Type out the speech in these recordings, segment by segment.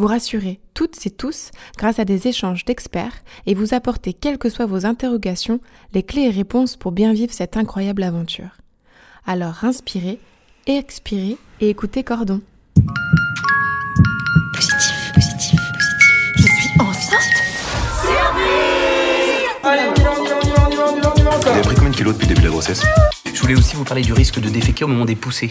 Vous rassurer toutes et tous grâce à des échanges d'experts et vous apporter, quelles que soient vos interrogations, les clés et réponses pour bien vivre cette incroyable aventure. Alors inspirez, expirez et écoutez Cordon. Positif, positif, positif. Je suis enceinte Allez, on y va, on y va, on y va, on y va, on y va, on y va, Vous avez pris combien de kilos depuis le début de la grossesse? Je voulais aussi vous parler du risque de déféquer au moment des poussées.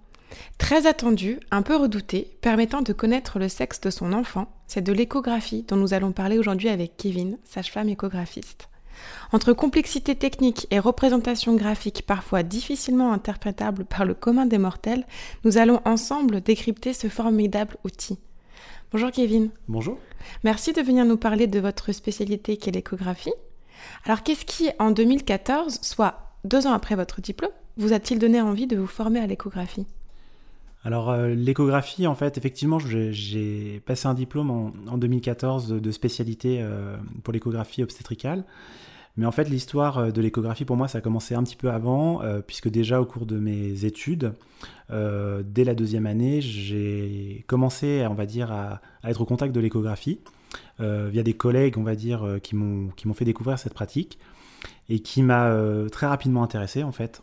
Très attendu, un peu redouté, permettant de connaître le sexe de son enfant, c'est de l'échographie dont nous allons parler aujourd'hui avec Kevin, sage-femme échographiste. Entre complexité technique et représentation graphique parfois difficilement interprétable par le commun des mortels, nous allons ensemble décrypter ce formidable outil. Bonjour Kevin. Bonjour. Merci de venir nous parler de votre spécialité qu'est l'échographie. Alors qu'est-ce qui, en 2014, soit deux ans après votre diplôme, vous a-t-il donné envie de vous former à l'échographie? Alors euh, l'échographie, en fait, effectivement, j'ai- passé un diplôme en, en 2014 de, spécialité euh, pour l'échographie obstétricale. Mais en fait, l'histoire euh, de l'échographie, pour moi, ça a commencé un petit peu avant, puisque déjà au cours de mes études, dès la deuxième année, j'ai commencé, on va dire, à, à être au contact de l'échographie, via des collègues, on va dire, qui m'ont fait découvrir cette pratique, et qui m'a très rapidement intéressé, en fait.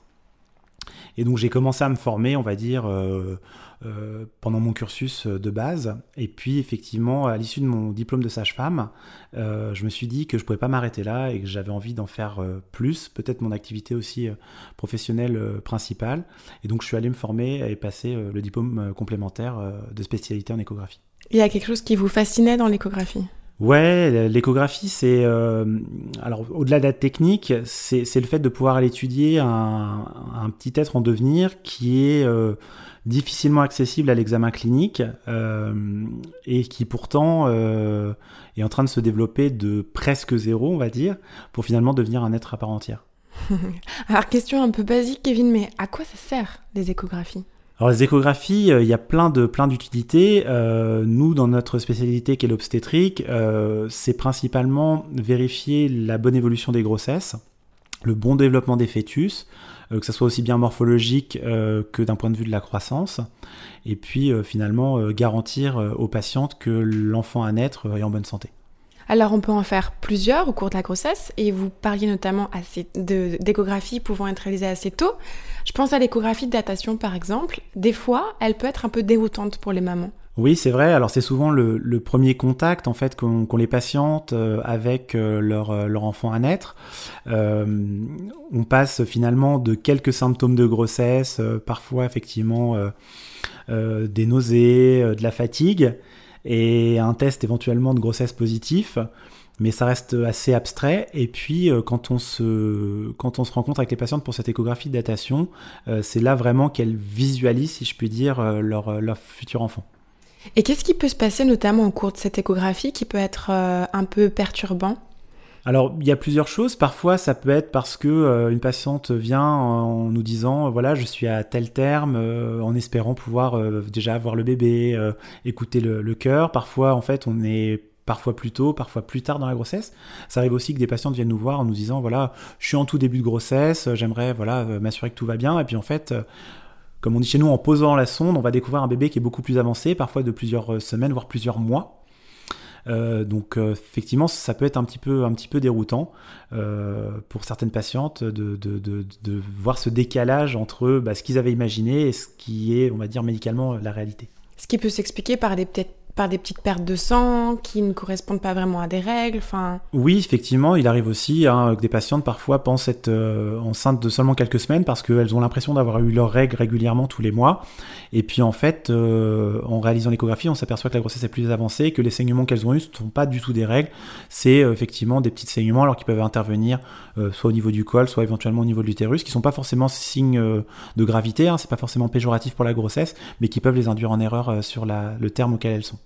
Et donc j'ai commencé à me former, on va dire, euh, euh, pendant mon cursus de base. Et puis effectivement, à l'issue de mon diplôme de sage-femme, euh, je me suis dit que je pouvais pas m'arrêter là et que j'avais envie d'en faire euh, plus, peut-être mon activité aussi euh, professionnelle euh, principale. Et donc je suis allé me former et passer euh, le diplôme euh, complémentaire euh, de spécialité en échographie. Il y a quelque chose qui vous fascinait dans l'échographie? Ouais, l'échographie, c'est euh, alors au-delà de la technique, c'est le fait de pouvoir aller étudier un, un petit être en devenir qui est euh, difficilement accessible à l'examen clinique euh, et qui pourtant est en train de se développer de presque zéro, on va dire, pour finalement devenir un être à part entière. Alors question un peu basique Kevin, mais à quoi ça sert les échographies? Alors les échographies, euh, il y a plein de plein d'utilités. Euh, nous, dans notre spécialité qui est l'obstétrique, euh, c'est principalement vérifier la bonne évolution des grossesses, le bon développement des fœtus, que ça soit aussi bien morphologique que d'un point de vue de la croissance, et puis finalement garantir aux patientes que l'enfant à naître est en bonne santé. Alors on peut en faire plusieurs au cours de la grossesse et vous parliez notamment assez de- d'échographie pouvant être réalisée assez tôt. Je pense à l'échographie de datation par exemple. Des fois, elle peut être un peu déroutante pour les mamans. Oui, c'est vrai. Alors c'est souvent le, premier contact en fait qu'ont les patientes euh, avec euh, leur, euh, leur enfant à naître. On passe finalement de quelques symptômes de grossesse, parfois effectivement des nausées, de la fatigue, et un test éventuellement de grossesse positif. Mais ça reste assez abstrait. Et puis, euh, quand on se quand on se rencontre avec les patientes pour cette échographie de datation, euh, c'est là vraiment qu'elles visualisent, si je puis dire, euh, leur, leur futur enfant. Et qu'est-ce qui peut se passer notamment au cours de cette échographie qui peut être un peu perturbant? Alors, il y a plusieurs choses. Parfois, ça peut être parce que euh, une patiente vient en nous disant, euh, voilà, je suis à tel terme, euh, en espérant pouvoir déjà avoir le bébé, écouter le, cœur. Parfois, en fait, on est parfois plus tôt, parfois plus tard dans la grossesse. Ça arrive aussi que des patientes viennent nous voir en nous disant, voilà, je suis en tout début de grossesse, j'aimerais, voilà, m'assurer que tout va bien. Et puis, en fait, comme on dit chez nous, en posant la sonde, on va découvrir un bébé qui est beaucoup plus avancé, parfois de plusieurs semaines, voire plusieurs mois. Euh, donc euh, effectivement, ça peut être un petit peu, un petit peu déroutant euh, pour certaines patientes de, voir ce décalage entre bah, ce qu'ils avaient imaginé et ce qui est, on va dire, médicalement la réalité. Ce qui peut s'expliquer par des peut-être par des petites pertes de sang qui ne correspondent pas vraiment à des règles. Enfin, Oui, effectivement, il arrive aussi hein, que des patientes parfois pensent être euh, enceintes de seulement quelques semaines parce qu'elles ont l'impression d'avoir eu leurs règles régulièrement tous les mois. Et puis en fait, euh, en réalisant l'échographie, on s'aperçoit que la grossesse est plus avancée, que les saignements qu'elles ont eus ne sont pas du tout des règles. C'est euh, effectivement des petits saignements alors qu'ils peuvent intervenir soit au niveau du col, soit éventuellement au niveau de l'utérus, qui sont pas forcément signes de gravité, hein, c'est pas forcément péjoratif pour la grossesse, mais qui peuvent les induire en erreur sur le terme auquel elles sont.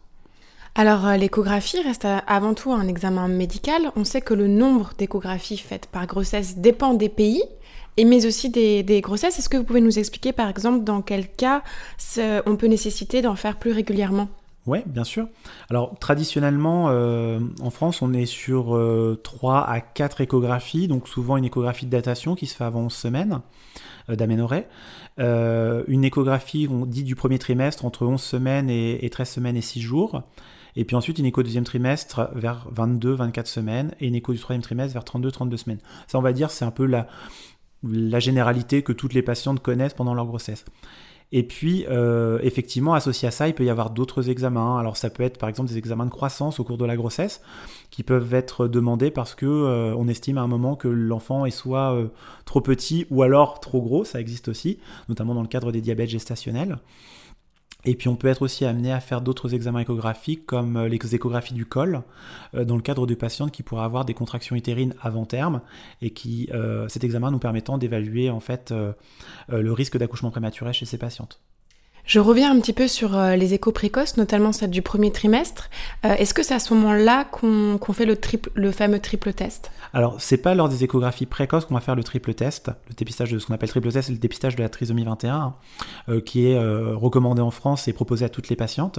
Alors euh, l'échographie reste euh, avant tout un examen médical. On sait que le nombre d'échographies faites par grossesse dépend des pays, et mais aussi des, grossesses. Est-ce que vous pouvez nous expliquer par exemple dans quel cas on peut nécessiter d'en faire plus régulièrement? Oui, bien sûr. Alors, traditionnellement, euh, en France, on est sur euh, 3 à 4 échographies, donc souvent une échographie de datation qui se fait avant 11 semaines. Euh, une échographie, on dit du premier trimestre, entre 11 semaines et, et 13 semaines et 6 jours. Et puis ensuite, une écho deuxième trimestre vers 22, 24 semaines, et une écho du troisième trimestre vers 32, 32 semaines. Ça, on va dire, c'est un peu la, la généralité que toutes les patientes connaissent pendant leur grossesse. Et puis, euh, effectivement, associé à ça, il peut y avoir d'autres examens. Alors, ça peut être, par exemple, des examens de croissance au cours de la grossesse, qui peuvent être demandés parce que euh, on estime à un moment que l'enfant est soit euh, trop petit ou alors trop gros. Ça existe aussi, notamment dans le cadre des diabètes gestationnels. Et puis on peut être aussi amené à faire d'autres examens échographiques comme euh, les échographies du col, euh, dans le cadre de patientes qui pourraient avoir des contractions utérines avant terme et qui euh, cet examen nous permettant d'évaluer en fait le risque d'accouchement prématuré chez ces patientes. Je reviens un petit peu sur euh, les échos précoces, notamment celle du premier trimestre. Euh, Est-ce que c'est à ce moment-là qu'on fait le, fameux triple test? Alors, c'est pas lors des échographies précoces qu'on va faire le triple test, le dépistage de ce qu'on appelle triple test, c'est le dépistage de la trisomie 21, euh, qui est recommandé en France et proposé à toutes les patientes.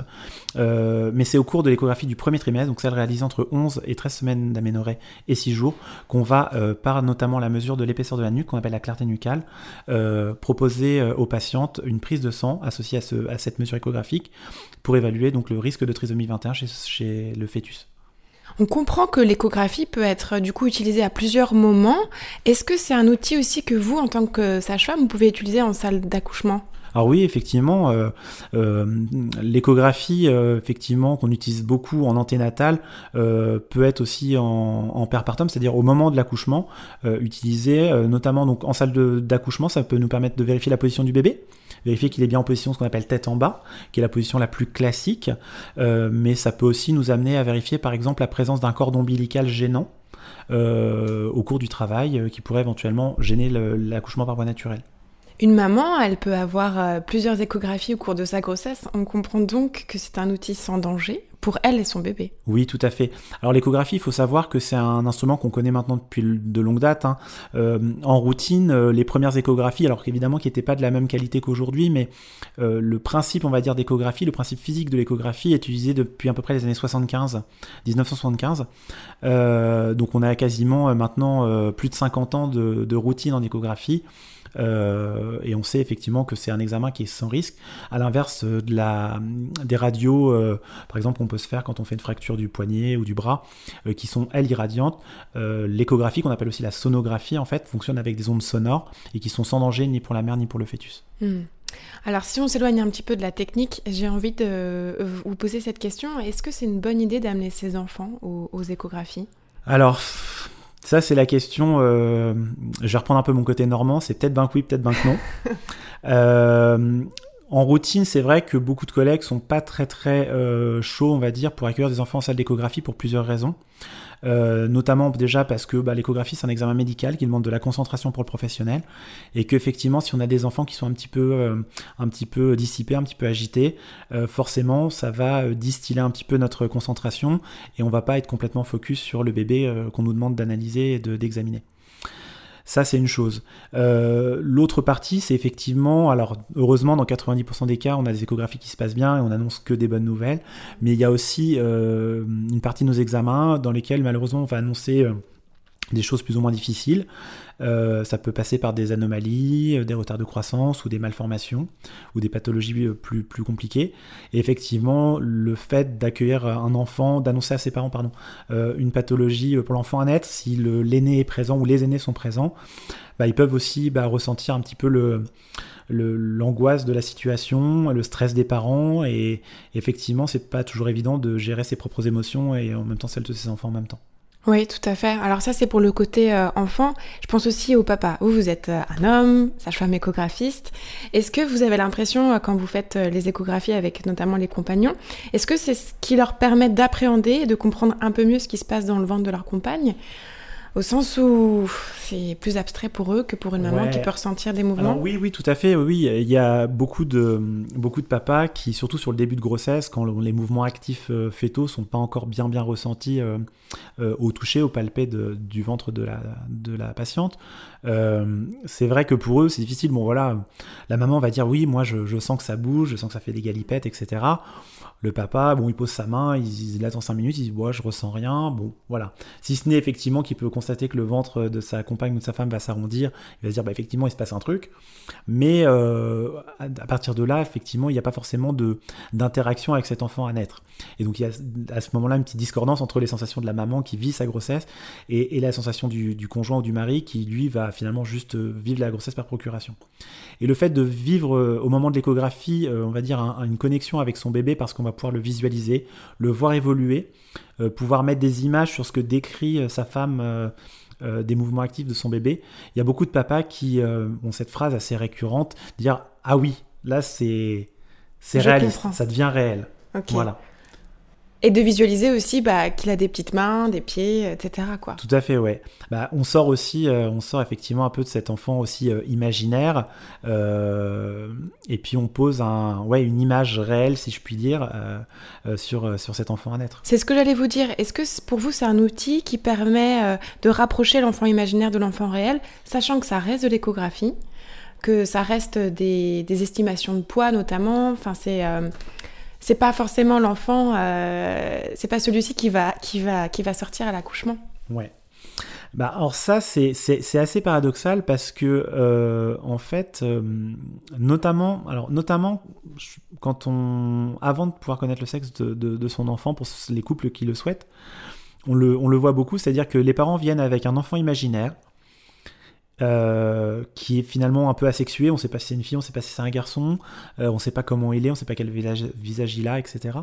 Mais c'est au cours de l'échographie du premier trimestre, donc celle réalisée entre 11 et 13 semaines d'aménorrhée et 6 jours, qu'on va, par notamment la mesure de l'épaisseur de la nuque, qu'on appelle la clarté nucale, proposer aux patientes une prise de sang associée à, ce- à cette mesure échographique pour évaluer donc le risque de trisomie 21 chez- chez le fœtus. On comprend que l'échographie peut être euh, du coup utilisée à plusieurs moments. Est-ce que c'est un outil aussi que vous, en tant que sage-femme, vous pouvez utiliser en salle d'accouchement? Alors oui, effectivement, euh, euh, l'échographie, euh, effectivement, qu'on utilise beaucoup en anténatal, peut être aussi en, en perpartum, c'est-à-dire au moment de l'accouchement, utilisée notamment donc en salle d'accouchement, ça peut nous permettre de vérifier la position du bébé, vérifier qu'il est bien en position ce qu'on appelle tête en bas, qui est la position la plus classique, euh, mais ça peut aussi nous amener à vérifier par exemple la présence d'un cordon ombilical gênant. euh, au cours du travail, euh, qui pourrait éventuellement gêner l'accouchement par voie naturelle. Une maman, elle peut avoir plusieurs échographies au cours de sa grossesse. On comprend donc que c'est un outil sans danger pour elle et son bébé. Oui, tout à fait. Alors l'échographie, il faut savoir que c'est un instrument qu'on connaît maintenant depuis de longue date. hein. Euh, en routine, euh, les premières échographies, alors qu'évidemment qui n'étaient pas de la même qualité qu'aujourd'hui, mais euh, le principe, on va dire, d'échographie, le principe physique de l'échographie est utilisé depuis à peu près les années 75, 1975. Euh, donc on a quasiment euh, maintenant plus de 50 ans de, de routine en échographie. Euh, et on sait effectivement que c'est un examen qui est sans risque. À l'inverse euh, de la, des radios, euh, par exemple, on peut se faire quand on fait une fracture du poignet ou du bras, euh, qui sont elles irradiantes. Euh, L'échographie, qu'on appelle aussi la sonographie, en fait, fonctionne avec des ondes sonores et qui sont sans danger ni pour la mère ni pour le fœtus. Hmm. Alors si on s'éloigne un petit peu de la technique, j'ai envie de vous poser cette question. Est-ce que c'est une bonne idée d'amener ses enfants aux, aux échographies? Alors, ça c'est la question. euh, je vais reprendre un peu mon côté normand. C'est peut-être ben que oui, peut-être ben que non. Euh, en routine, c'est vrai que beaucoup de collègues sont pas très très euh, chauds, on va dire, pour accueillir des enfants en salle d'échographie pour plusieurs raisons. Euh, notamment déjà parce que bah, l'échographie c'est un examen médical qui demande de la concentration pour le professionnel et qu'effectivement si on a des enfants qui sont un petit peu euh, un petit peu dissipés, un petit peu agités, euh, forcément ça va distiller un petit peu notre concentration et on va pas être complètement focus sur le bébé qu'on nous demande d'analyser et de- d'examiner. Ça, c'est une chose. Euh, L'autre partie, c'est effectivement, alors heureusement, dans 90% des cas, on a des échographies qui se passent bien et on annonce que des bonnes nouvelles. Mais il y a aussi euh, une partie de nos examens dans lesquels, malheureusement, on va annoncer euh, des choses plus ou moins difficiles. Euh, ça peut passer par des anomalies, euh, des retards de croissance ou des malformations ou des pathologies euh, plus, plus compliquées. Et effectivement, le fait d'accueillir un enfant, d'annoncer à ses parents, pardon, euh, une pathologie pour l'enfant à naître, si l'aîné est présent ou les aînés sont présents, bah, ils peuvent aussi bah, ressentir un petit peu le- l'angoisse de la situation, le stress des parents, et effectivement, c'est pas toujours évident de gérer ses propres émotions et en même temps celles de ses enfants en même temps. Oui, tout à fait. Alors ça, c'est pour le côté euh, enfant. Je pense aussi au papa. Vous, vous êtes euh, un homme, sage-femme échographiste. Est-ce que vous avez l'impression, euh, quand vous faites les échographies avec notamment les compagnons, est-ce que c'est ce qui leur permet d'appréhender et de comprendre un peu mieux ce qui se passe dans le ventre de leur compagne? Au sens où c'est plus abstrait pour eux que pour une maman Ouais. qui peut ressentir des mouvements. Alors oui, oui, tout à fait. Oui, il y a beaucoup de beaucoup de papas qui, surtout sur le début de grossesse, quand le- les mouvements actifs euh, fétaux sont pas encore bien bien ressentis euh, euh, au toucher, au palpé de- du ventre de la de la patiente, euh, c'est vrai que pour eux c'est difficile. Bon voilà, la maman va dire oui, moi je, je sens que ça bouge, je sens que ça fait des galipettes, etc. Le papa, bon, il pose sa main, il, il attend 5 minutes, il dit, ouais, je ressens rien, bon, voilà. Si ce n'est effectivement qu'il peut constater que le ventre de sa compagne ou de sa femme va s'arrondir, il va se dire, bah, effectivement, il se passe un truc. Mais euh, à, partir de là, effectivement, il n'y a pas forcément d'interaction avec cet enfant à naître. Et donc, il y a à ce moment-là une petite discordance entre les sensations de la maman qui vit sa grossesse et, et la sensation du, du conjoint ou du mari qui, lui, va finalement juste euh, vivre la grossesse par procuration. Et le fait de vivre euh, au moment de l'échographie, on va dire, un- une connexion avec son bébé parce qu'on va pouvoir le visualiser, le voir évoluer, pouvoir mettre des images sur ce que décrit euh, sa femme euh, euh, des mouvements actifs de son bébé. Il y a beaucoup de papas qui euh, ont cette phrase assez récurrente, dire ah oui, là c'est c'est réaliste, comprends. ça devient réel. Ok. Voilà, Et de visualiser aussi bah, qu'il a des petites mains, des pieds, etc. Quoi. tout à fait, ouais. Bah, on sort aussi, euh, on sort effectivement un peu de cet enfant aussi euh, imaginaire, euh, et puis on pose un, ouais, une image réelle, si je puis dire, sur sur cet enfant à naître. C'est ce que j'allais vous dire. Est-ce que pour vous c'est un outil qui permet de rapprocher l'enfant imaginaire de l'enfant réel, sachant que ça reste de l'échographie, que ça reste des, des estimations de poids notamment. Enfin, c'est c'est pas forcément l'enfant, euh, c'est pas celui-ci qui va qui va qui va sortir à l'accouchement. Ouais. Bah, alors ça, c'est assez paradoxal parce que, euh, en fait, euh, notamment, alors, notamment quand on, avant de pouvoir connaître le sexe de, de- de son enfant, pour les couples qui le souhaitent, on le, on le voit beaucoup, c'est-à-dire que les parents viennent avec un enfant imaginaire euh, qui est finalement un peu asexué, on sait pas si c'est une fille, on sait pas si c'est un garçon, euh, on sait pas comment il est, on sait pas quel visage, il a, etc.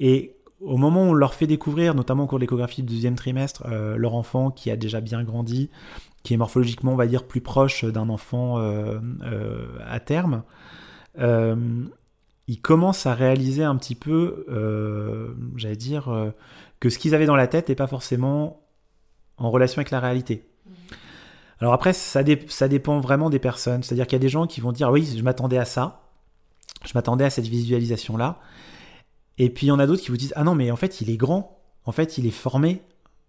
Et au moment où on leur fait découvrir, notamment au cours de l'échographie du deuxième trimestre, euh, leur enfant qui a déjà bien grandi, qui est morphologiquement, on va dire, plus proche d'un enfant euh, à terme, ils commencent à réaliser un petit peu, j'allais dire, que ce qu'ils avaient dans la tête n'est pas forcément en relation avec la réalité. Alors après, ça, dé- ça dépend vraiment des personnes. C'est-à-dire qu'il y a des gens qui vont dire, oui, je m'attendais à ça, je m'attendais à cette visualisation-là. Et puis il y en a d'autres qui vous disent ah non mais en fait il est grand, en fait il est formé,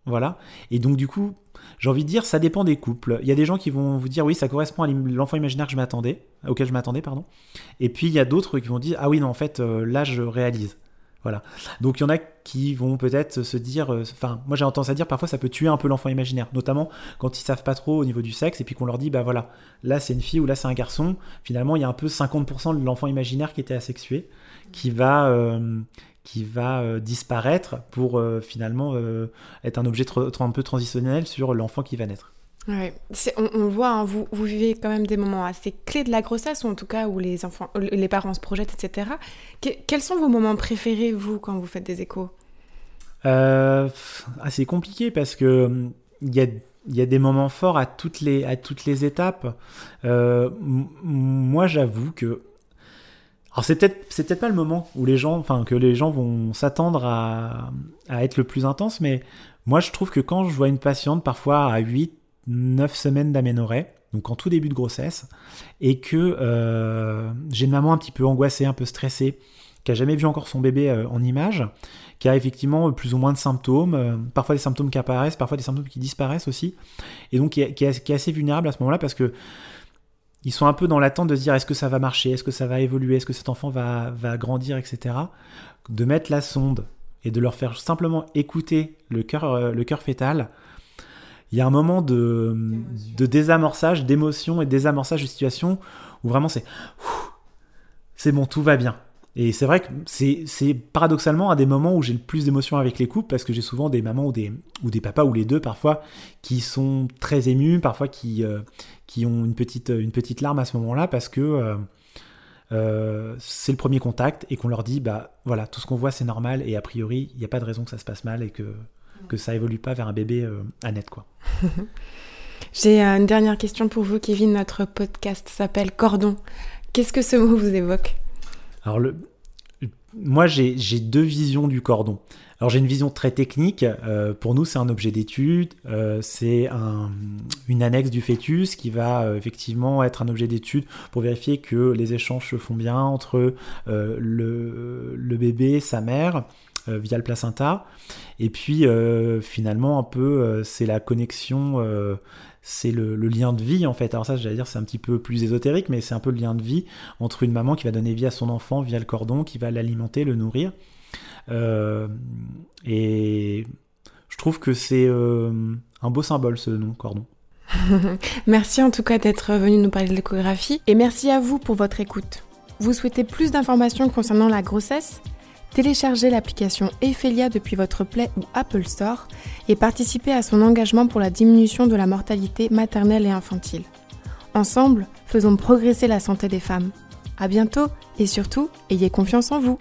voilà. Et donc du coup j'ai envie de dire ça dépend des couples. Il y a des gens qui vont vous dire oui ça correspond à l'enfant imaginaire je m'attendais, auquel je m'attendais pardon. Et puis il y a d'autres qui vont dire ah oui non en fait euh, là je réalise. Donc il y en a qui vont peut-être se dire, euh, enfin moi j'ai tendance à dire parfois ça peut tuer un peu l'enfant imaginaire, notamment quand ils savent pas trop au niveau du sexe et puis qu'on leur dit bah voilà là c'est une fille ou là c'est un garçon. Finalement il y a un peu 50% de l'enfant imaginaire qui était asexué qui va euh, euh, disparaître pour finalement être un objet un peu transitionnel sur l'enfant qui va naître. On, voit, hein, vous, vous vivez quand même des moments assez clés de la grossesse, ou en tout cas où les euh, parents se projettent, etc. Que- quels sont vos moments préférés, vous, quand vous faites des échos? Euh, c'est compliqué parce que hum, il y a y a des moments forts à toutes les à toutes les étapes. Euh, moi, j'avoue que alors c'est peut-être c'est peut-être pas le moment où les gens enfin que les gens vont s'attendre à à être le plus intense, mais moi je trouve que quand je vois une patiente parfois à 8 9 semaines d'aménorrhée, donc en tout début de grossesse, et que euh, j'ai une maman un petit peu angoissée, un peu stressée, qui a jamais vu encore son bébé euh, en image, qui a effectivement plus ou moins de symptômes, euh, parfois des symptômes qui apparaissent, parfois des symptômes qui disparaissent aussi, et donc qui est, assez vulnérable à ce moment-là parce que ils sont un peu dans l'attente de se dire est-ce que ça va marcher, est-ce que ça va évoluer, est-ce que cet enfant va, grandir, etc. De mettre la sonde et de leur faire simplement écouter le cœur, euh, le cœur fœtal, il y a un moment de, désamorçage, d'émotion et désamorçage de situation où vraiment c'est c'est bon, tout va bien. Et c'est vrai que c'est paradoxalement un des moments où j'ai le plus d'émotions avec les couples parce que j'ai souvent des mamans ou des, ou des papas ou les deux parfois qui sont très émus, parfois qui, euh, qui ont une petite, une petite larme à ce moment-là parce que euh, euh, c'est le premier contact et qu'on leur dit bah voilà, tout ce qu'on voit c'est normal et a priori il n'y a pas de raison que ça se passe mal et que, que ça évolue pas vers un bébé à net quoi. J'ai une dernière question pour vous, Kevin. Notre podcast s'appelle Cordon. Qu'est-ce que ce mot vous évoque? Alors, le, moi, j'ai deux visions du cordon. Alors, j'ai une vision très technique. Euh, pour nous, c'est un objet d'étude. Euh, c'est un, une annexe du fœtus qui va euh, effectivement être un objet d'étude pour vérifier que les échanges se font bien entre le, le, bébé, sa mère, via le placenta. Et puis, finalement, un peu, c'est la connexion c'est le, lien de vie en fait. Alors ça, j'allais dire, c'est un petit peu plus ésotérique, mais c'est un peu le lien de vie entre une maman qui va donner vie à son enfant via le cordon, qui va l'alimenter, le nourrir. Euh, et je trouve que c'est euh, un beau symbole ce nom, cordon. merci en tout cas d'être venu nous parler de l'échographie et merci à vous pour votre écoute. Vous souhaitez plus d'informations concernant la grossesse? Téléchargez l'application Ephelia depuis votre Play ou Apple Store et participez à son engagement pour la diminution de la mortalité maternelle et infantile. Ensemble, faisons progresser la santé des femmes. À bientôt et surtout, ayez confiance en vous.